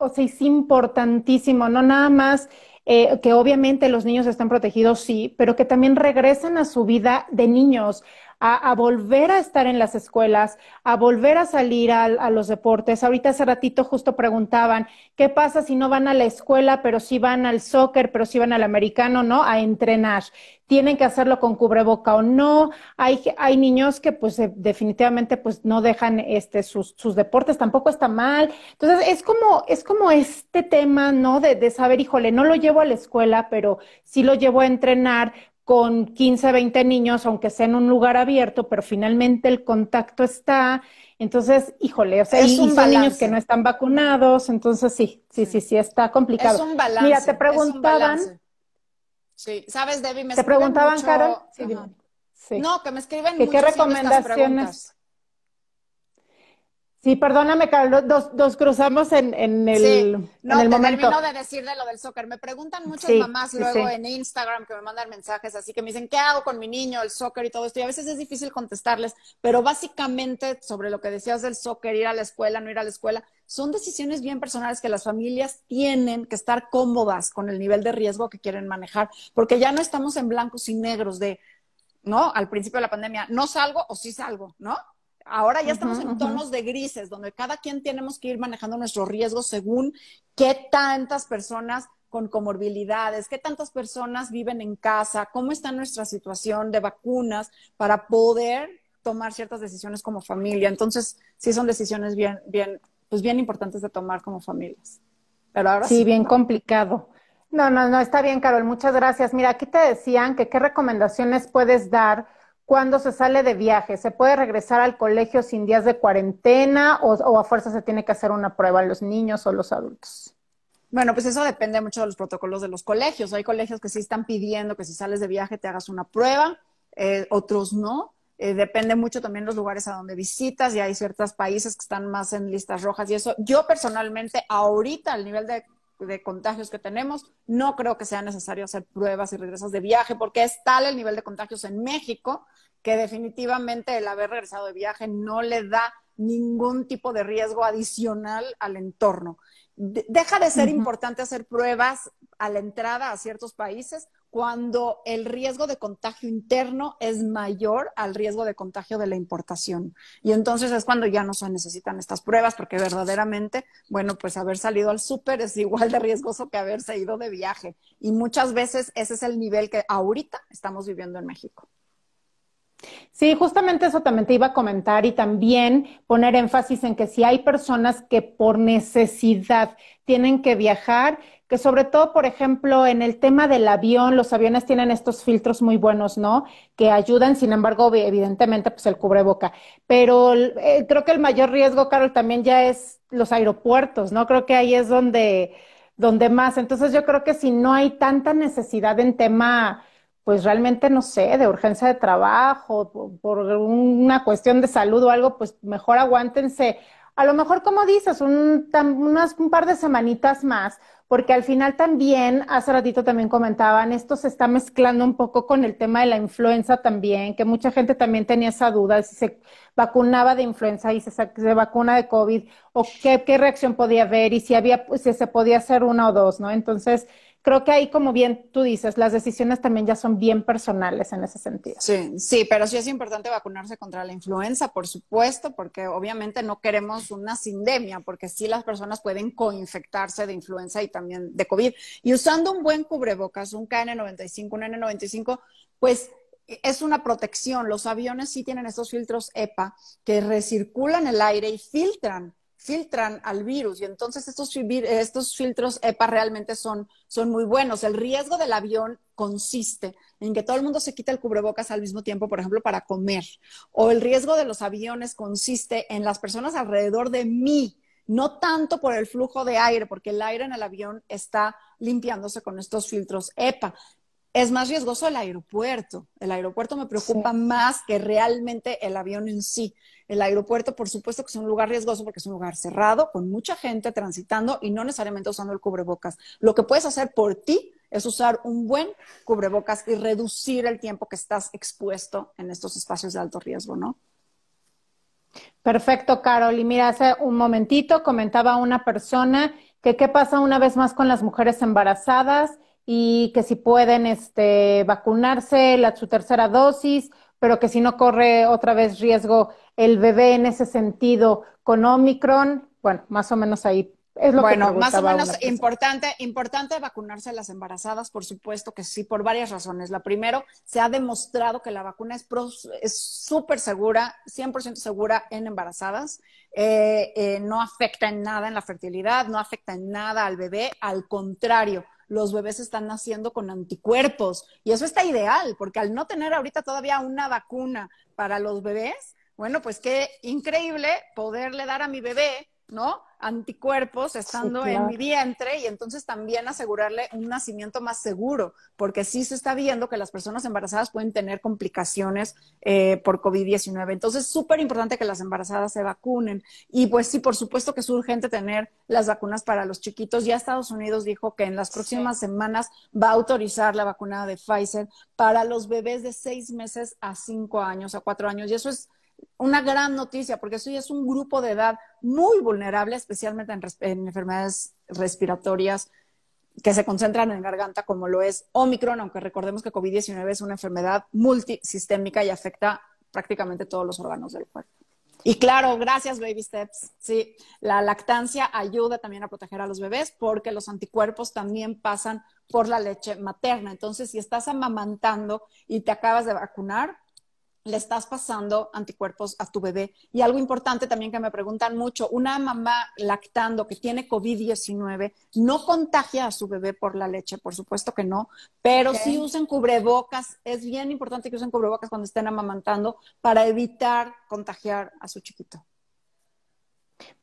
o sea, es importantísimo, no nada más eh, que obviamente los niños están protegidos, sí, pero que también regresen a su vida de niños, a, volver a estar en las escuelas, a volver a salir a, los deportes. Ahorita hace ratito justo preguntaban, ¿qué pasa si no van a la escuela, pero sí van al soccer, pero sí van al americano, ¿no? A entrenar. ¿Tienen que hacerlo con cubreboca o no? Hay, hay niños que pues definitivamente pues no dejan este, sus, sus deportes, tampoco está mal. Entonces es como, es como este tema, ¿no? De, de saber, híjole, no lo llevo a la escuela, pero sí lo llevo a entrenar, con 15, 20 niños, aunque sea en un lugar abierto, pero finalmente el contacto está. Entonces, híjole, o sea, y, son niños que no están vacunados, entonces sí, sí, sí, sí, está complicado. Es un balance. Mira, te preguntaban. Sí, sabes, Debbie, me Te preguntaban, mucho... Carol. Sí, No, que me escriben ¿Qué recomendaciones? Sí, perdóname, Carlos, dos, cruzamos en, en el, sí. no, en el te momento. termino de decir de lo del soccer. Me preguntan muchas mamás luego en Instagram que me mandan mensajes así que me dicen, ¿qué hago con mi niño, el soccer y todo esto? Y a veces es difícil contestarles, pero básicamente sobre lo que decías del soccer, ir a la escuela, no ir a la escuela, son decisiones bien personales que las familias tienen que estar cómodas con el nivel de riesgo que quieren manejar, porque ya no estamos en blancos y negros de, ¿no? Al principio de la pandemia, no salgo o sí salgo, ¿no? Ahora ya estamos en tonos de grises, donde cada quien tenemos que ir manejando nuestros riesgos según qué tantas personas con comorbilidades, qué tantas personas viven en casa, cómo está nuestra situación de vacunas para poder tomar ciertas decisiones como familia. Entonces, sí son decisiones bien, bien, pues bien importantes de tomar como familias. Pero ahora sí, sí bien complicado. No, no, no, está bien, Carol, muchas gracias. Mira, aquí te decían que qué recomendaciones puedes dar cuando se sale de viaje? ¿Se puede regresar al colegio sin días de cuarentena o, a fuerza se tiene que hacer una prueba los niños o los adultos? Bueno, pues eso depende mucho de los protocolos de los colegios. Hay colegios que sí están pidiendo que si sales de viaje te hagas una prueba, eh, otros no. Eh, depende mucho también los lugares a donde visitas y hay ciertos países que están más en listas rojas y eso. Yo personalmente, ahorita, al nivel de de contagios que tenemos, no creo que sea necesario hacer pruebas y regresas de viaje porque es tal el nivel de contagios en México que definitivamente el haber regresado de viaje no le da ningún tipo de riesgo adicional al entorno. deja de ser importante hacer pruebas a la entrada a ciertos países cuando el riesgo de contagio interno es mayor al riesgo de contagio de la importación. Y entonces es cuando ya no se necesitan estas pruebas, porque verdaderamente, bueno, pues haber salido al súper es igual de riesgoso que haberse ido de viaje. Y muchas veces ese es el nivel que ahorita estamos viviendo en México. Sí, justamente eso también te iba a comentar y también poner énfasis en que si hay personas que por necesidad tienen que viajar, que sobre todo, por ejemplo, en el tema del avión, los aviones tienen estos filtros muy buenos, ¿no? Que ayudan, sin embargo, evidentemente, pues el cubreboca. Pero eh, creo que el mayor riesgo, Carol, también ya es los aeropuertos, ¿no? Creo que ahí es donde, donde más. Entonces, yo creo que si no hay tanta necesidad en tema pues realmente no sé, de urgencia de trabajo, por, una cuestión de salud o algo, pues mejor aguántense. A lo mejor, como dices, un, unas, un par de semanitas más, porque al final también, hace ratito también comentaban, esto se está mezclando un poco con el tema de la influenza también, que mucha gente también tenía esa duda si se vacunaba de influenza y se, vacuna de COVID, o qué, qué reacción podía haber y si había, si se podía hacer una o dos, ¿no? Entonces, creo que ahí, como bien tú dices, las decisiones también ya son bien personales en ese sentido. Sí, sí, pero sí es importante vacunarse contra la influenza, por supuesto, porque obviamente no queremos una sindemia, porque sí las personas pueden coinfectarse de influenza y también de COVID. Y usando un buen cubrebocas, un KN95, un N95, pues es una protección. Los aviones sí tienen estos filtros EPA que recirculan el aire y filtran filtran al virus y entonces estos, estos filtros EPA realmente son, son muy buenos. El riesgo del avión consiste en que todo el mundo se quita el cubrebocas al mismo tiempo, por ejemplo, para comer. O el riesgo de los aviones consiste en las personas alrededor de mí, no tanto por el flujo de aire, porque el aire en el avión está limpiándose con estos filtros EPA. Es más riesgoso el aeropuerto. El aeropuerto me preocupa más que realmente el avión en sí. El aeropuerto, por supuesto que es un lugar riesgoso porque es un lugar cerrado, con mucha gente transitando y no necesariamente usando el cubrebocas. Lo que puedes hacer por ti es usar un buen cubrebocas y reducir el tiempo que estás expuesto en estos espacios de alto riesgo, ¿no? Perfecto, Carol. Y mira, hace un momentito comentaba una persona que qué pasa una vez más con las mujeres embarazadas y que si pueden este, vacunarse la, su tercera dosis pero que si no corre otra vez riesgo el bebé en ese sentido con Omicron, bueno, más o menos ahí es lo bueno, más o menos importante, importante vacunarse a las embarazadas, por supuesto que sí, por varias razones. La primero, se ha demostrado que la vacuna es súper segura, 100% segura en embarazadas. Eh, eh, no afecta en nada en la fertilidad, no afecta en nada al bebé, al contrario, los bebés están naciendo con anticuerpos. Y eso está ideal, porque al no tener ahorita todavía una vacuna para los bebés, bueno, pues qué increíble poderle dar a mi bebé, ¿no? anticuerpos estando en mi vientre y entonces también asegurarle un nacimiento más seguro, porque sí se está viendo que las personas embarazadas pueden tener complicaciones eh, por COVID-19. Entonces, súper importante que las embarazadas se vacunen. Y pues sí, por supuesto que es urgente tener las vacunas para los chiquitos. Ya Estados Unidos dijo que en las próximas semanas va a autorizar la vacuna de Pfizer para los bebés de seis meses a cinco años, a cuatro años. Y eso es una gran noticia, porque eso ya es un grupo de edad muy vulnerable, especialmente en, enfermedades respiratorias que se concentran en garganta, como lo es Omicron, aunque recordemos que COVID-19 es una enfermedad multisistémica y afecta prácticamente todos los órganos del cuerpo. Y claro, gracias Baby Steps. Sí, la lactancia ayuda también a proteger a los bebés porque los anticuerpos también pasan por la leche materna. Entonces, si estás amamantando y te acabas de vacunar, le estás pasando anticuerpos a tu bebé. Y algo importante también que me preguntan mucho, una mamá lactando que tiene COVID-19 no contagia a su bebé por la leche, por supuesto que no, pero sí usen cubrebocas. Es bien importante que usen cubrebocas cuando estén amamantando para evitar contagiar a su chiquito.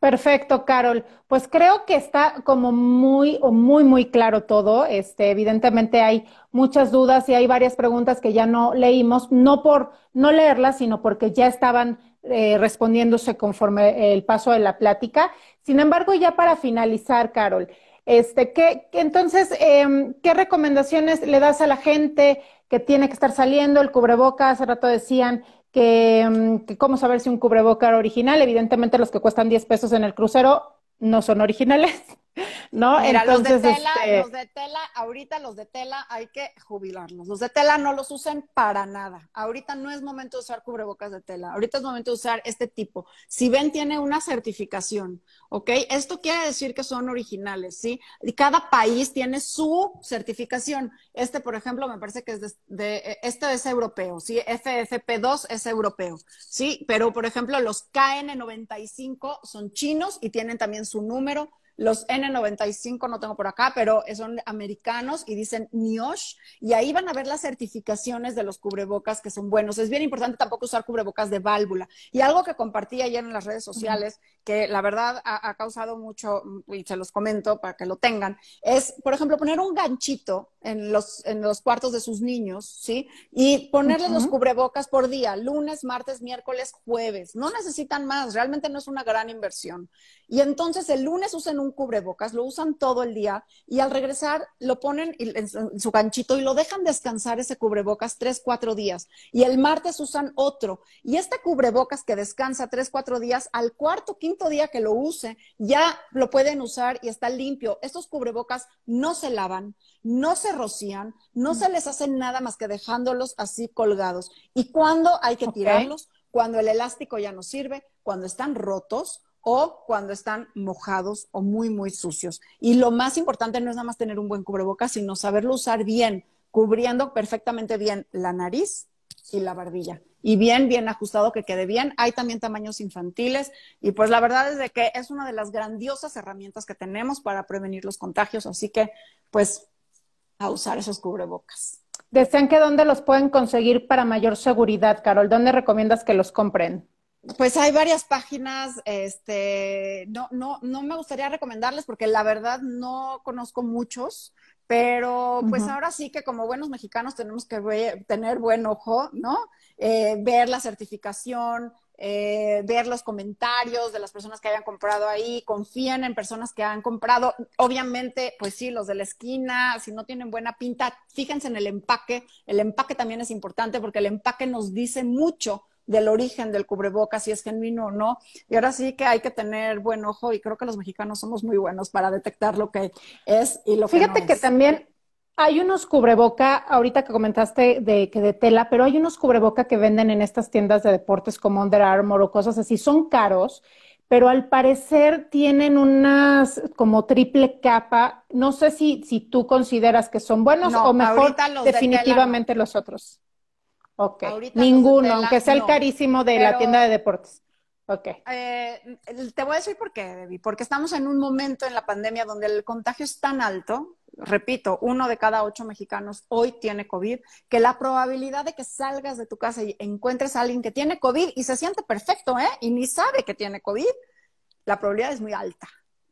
Perfecto, Carol. Pues creo que está como muy o muy muy claro todo. Este, evidentemente hay muchas dudas y hay varias preguntas que ya no leímos, no por no leerlas, sino porque ya estaban eh, respondiéndose conforme el paso de la plática. Sin embargo, ya para finalizar, Carol, este, ¿qué, entonces, em, ¿qué recomendaciones le das a la gente que tiene que estar saliendo? El cubrebocas, hace rato decían Mm, que, cómo saber si un cubreboca era original. Evidentemente los que cuestan 10 pesos en el crucero no son originales. ¿no? Mira, los de tela, este los de tela, ahorita los de tela hay que jubilarlos. Los de tela no los usen para nada. Ahorita no es momento de usar cubrebocas de tela. Ahorita es momento de usar este tipo. Si ven, tiene una certificación, ¿ok? Esto quiere decir que son originales, ¿sí? Y cada país tiene su certificación. Este, por ejemplo, me parece que es de, este es europeo, ¿sí? FFP2 es europeo, ¿sí? Pero, por ejemplo, los KN95 son chinos y tienen también su número los N95 no tengo por acá, pero son americanos y dicen NIOSH y ahí van a ver las certificaciones de los cubrebocas que son buenos. Es bien importante tampoco usar cubrebocas de válvula. Y algo que compartí ayer en las redes sociales, que la verdad ha, causado mucho, y se los comento para que lo tengan, es, por ejemplo, poner un ganchito en los, en los cuartos de sus niños, ¿sí? Y ponerles los cubrebocas por día, lunes, martes, miércoles, jueves. No necesitan más, realmente no es una gran inversión. Y entonces el lunes usen un cubrebocas, lo usan todo el día y al regresar lo ponen en su ganchito y lo dejan descansar ese cubrebocas tres, cuatro días. Y el martes usan otro. Y este cubrebocas que descansa tres, cuatro días, al cuarto, quinto día que lo use, ya lo pueden usar y está limpio. Estos cubrebocas no se lavan, no se rocían, no se les hace nada más que dejándolos así colgados. ¿Y cuándo hay que tirarlos? Cuando el elástico ya no sirve, cuando están rotos o cuando están mojados o muy, muy sucios. Y lo más importante no es nada más tener un buen cubrebocas, sino saberlo usar bien, cubriendo perfectamente bien la nariz y la barbilla. Y bien, bien ajustado, que quede bien. Hay también tamaños infantiles. Y pues la verdad es de que es una de las grandiosas herramientas que tenemos para prevenir los contagios. Así que, pues, a usar esos cubrebocas. Desean que dónde los pueden conseguir para mayor seguridad, Carol. ¿Dónde recomiendas que los compren? Pues hay varias páginas, este, no, no, no me gustaría recomendarles porque la verdad no conozco muchos, pero pues ahora sí que como buenos mexicanos tenemos que tener buen ojo, ¿no? Eh, ver la certificación, eh, ver los comentarios de las personas que hayan comprado ahí, confíen en personas que han comprado. Obviamente, pues sí, los de la esquina, si no tienen buena pinta, fíjense en el empaque. El empaque también es importante porque el empaque nos dice mucho del origen del cubrebocas, si es genuino o no. Y ahora sí que hay que tener buen ojo y creo que los mexicanos somos muy buenos para detectar lo que es y lo que Fíjate no que también hay unos cubreboca, ahorita que comentaste de que de tela, pero hay unos cubreboca que venden en estas tiendas de deportes como Under Armour o cosas así. Son caros, pero al parecer tienen unas como triple capa. No sé si, si tú consideras que son buenos o mejor definitivamente los otros. Ok. Ninguno, aunque sea el carísimo de la tienda de deportes. Ok. Eh, te voy a decir por qué, Debbie. Porque estamos en un momento en la pandemia donde el contagio es tan alto, repito, uno de cada ocho mexicanos hoy tiene COVID, que la probabilidad de que salgas de tu casa y encuentres a alguien que tiene COVID y se siente perfecto, ¿eh? Y ni sabe que tiene COVID, la probabilidad es muy alta.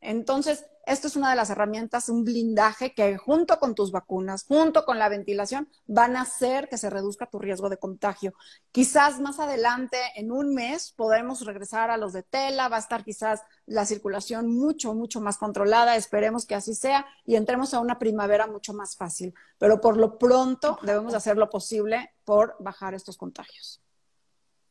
Entonces, esto es una de las herramientas, un blindaje que junto con tus vacunas, junto con la ventilación, van a hacer que se reduzca tu riesgo de contagio. Quizás más adelante, en un mes, podremos regresar a los de tela, va a estar quizás la circulación mucho, mucho más controlada, esperemos que así sea y entremos a una primavera mucho más fácil. Pero por lo pronto debemos hacer lo posible por bajar estos contagios.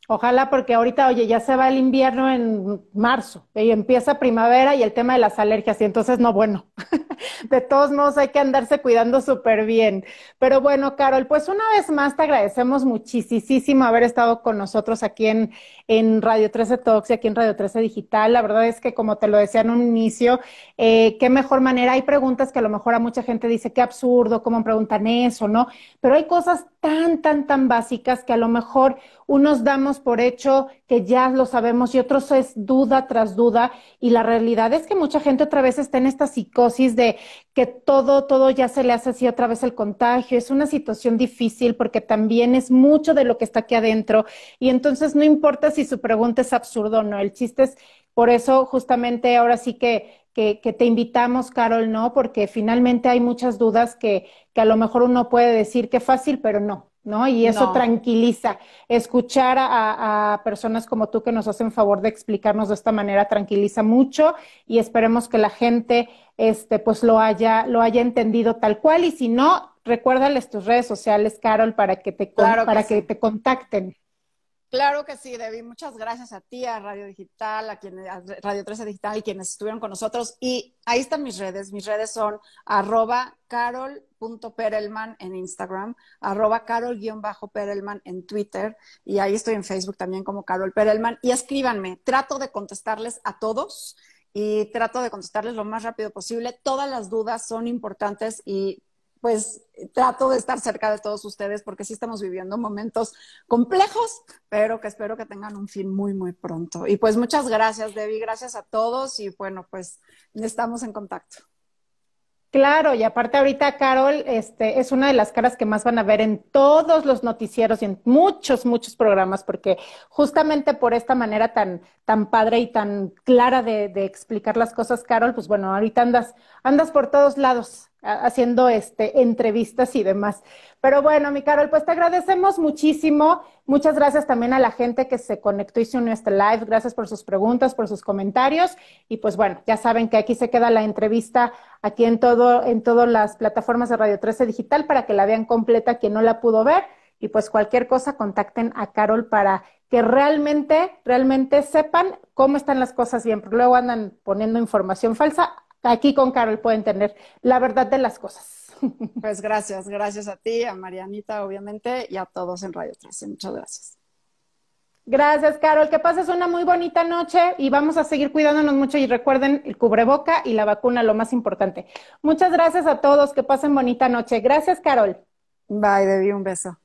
Ojalá, porque ahorita, oye, ya se va el invierno en marzo y empieza primavera y el tema de las alergias, y entonces no, bueno, de todos modos hay que andarse cuidando súper bien. Pero bueno, Carol, pues una vez más te agradecemos muchísimo haber estado con nosotros aquí en, en Radio 13 Talks y aquí en Radio 13 Digital. La verdad es que, como te lo decía en un inicio, eh, qué mejor manera. Hay preguntas que a lo mejor a mucha gente dice, qué absurdo, cómo preguntan eso, ¿no? Pero hay cosas tan, tan, tan básicas que a lo mejor unos damos por hecho que ya lo sabemos y otros es duda tras duda y la realidad es que mucha gente otra vez está en esta psicosis de que todo, todo ya se le hace así otra vez el contagio. Es una situación difícil porque también es mucho de lo que está aquí adentro y entonces no importa si su pregunta es absurdo o no, el chiste es por eso justamente ahora sí que que, te invitamos, Carol, ¿no? Porque finalmente hay muchas dudas que, que a lo mejor uno puede decir que fácil, pero no, ¿no? Y eso tranquiliza. Escuchar a, personas como tú que nos hacen favor de explicarnos de esta manera tranquiliza mucho y esperemos que la gente, este, pues lo haya, lo haya entendido tal cual y si no, recuérdales tus redes sociales, Carol, para que te, para que te contacten. Claro que sí, Debbie. Muchas gracias a ti, a Radio Digital, a, quienes, Radio 13 Digital y quienes estuvieron con nosotros. Y ahí están mis redes. Mis redes son arroba carol.perelman en Instagram, arroba carol-perelman en Twitter y ahí estoy en Facebook también como Carol Perelman. Y escríbanme. Trato de contestarles a todos y trato de contestarles lo más rápido posible. Todas las dudas son importantes y pues trato de estar cerca de todos ustedes porque sí estamos viviendo momentos complejos, pero que espero que tengan un fin muy, muy pronto. Y pues muchas gracias, Debbie, gracias a todos y bueno, pues estamos en contacto. Claro, y aparte ahorita Carol este, es una de las caras que más van a ver en todos los noticieros y en muchos, muchos programas, porque justamente por esta manera tan, tan padre y tan clara de, de explicar las cosas, Carol, pues bueno, ahorita andas, andas por todos lados haciendo este, entrevistas y demás. Pero bueno, mi Carol, pues te agradecemos muchísimo. Muchas gracias también a la gente que se conectó y se unió a este live. Gracias por sus preguntas, por sus comentarios. Y pues bueno, ya saben que aquí se queda la entrevista aquí en todo, en todas las plataformas de Radio 13 Digital para que la vean completa quien no la pudo ver. Y pues cualquier cosa, contacten a Carol para que realmente, realmente sepan cómo están las cosas bien, luego andan poniendo información falsa aquí con Carol pueden tener la verdad de las cosas. Pues gracias, gracias a ti, a Marianita, obviamente, y a todos en Radio 13. Muchas gracias. Gracias, Carol. Que pases una muy bonita noche y vamos a seguir cuidándonos mucho y recuerden el cubreboca y la vacuna, lo más importante. Muchas gracias a todos. Que pasen bonita noche. Gracias, Carol. Bye, Debbie. Un beso.